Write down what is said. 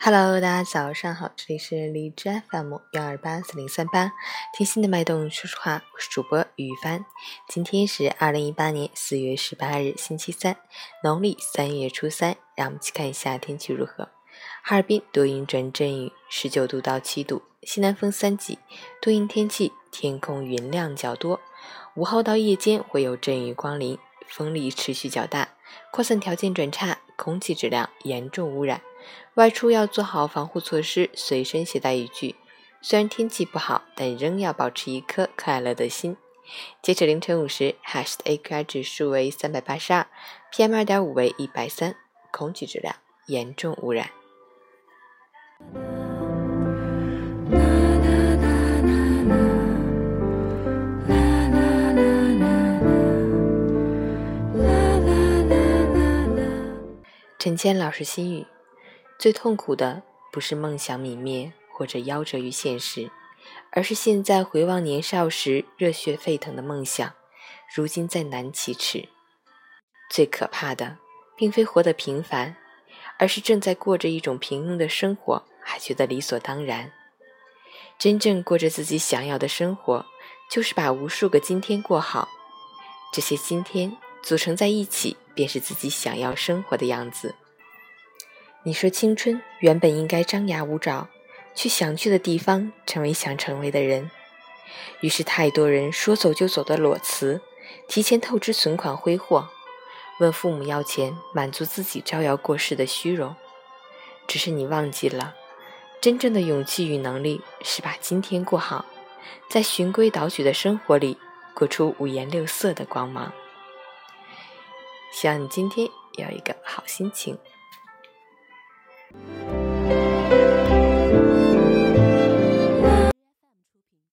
Hello，大家早上好，这里是荔枝 FM 幺二八四零三八，听心的脉动，说实话，我是主播雨帆。今天是二零一八年四月十八日，星期三，农历三月初三。让我们一起看一下天气如何。哈尔滨多云转阵雨，十九度到七度，西南风三级，多云天气，天空云量较多。午后到夜间会有阵雨光临，风力持续较大，扩散条件转差，空气质量严重污染。外出要做好防护措施，随身携带雨具。虽然天气不好，但仍要保持一颗快乐的心。截止凌晨五时，Hash 的 AQI 指数为三百八十二，PM 二点五为一百三，空气质量严重污染。陈谦老师心语。最痛苦的不是梦想泯灭或者夭折于现实，而是现在回望年少时热血沸腾的梦想，如今再难启齿。最可怕的，并非活得平凡，而是正在过着一种平庸的生活，还觉得理所当然。真正过着自己想要的生活，就是把无数个今天过好，这些今天组成在一起，便是自己想要生活的样子。你说青春原本应该张牙舞爪，去想去的地方，成为想成为的人。于是太多人说走就走的裸辞，提前透支存款挥霍，问父母要钱满足自己招摇过市的虚荣。只是你忘记了，真正的勇气与能力是把今天过好，在循规蹈矩的生活里过出五颜六色的光芒。希望你今天有一个好心情。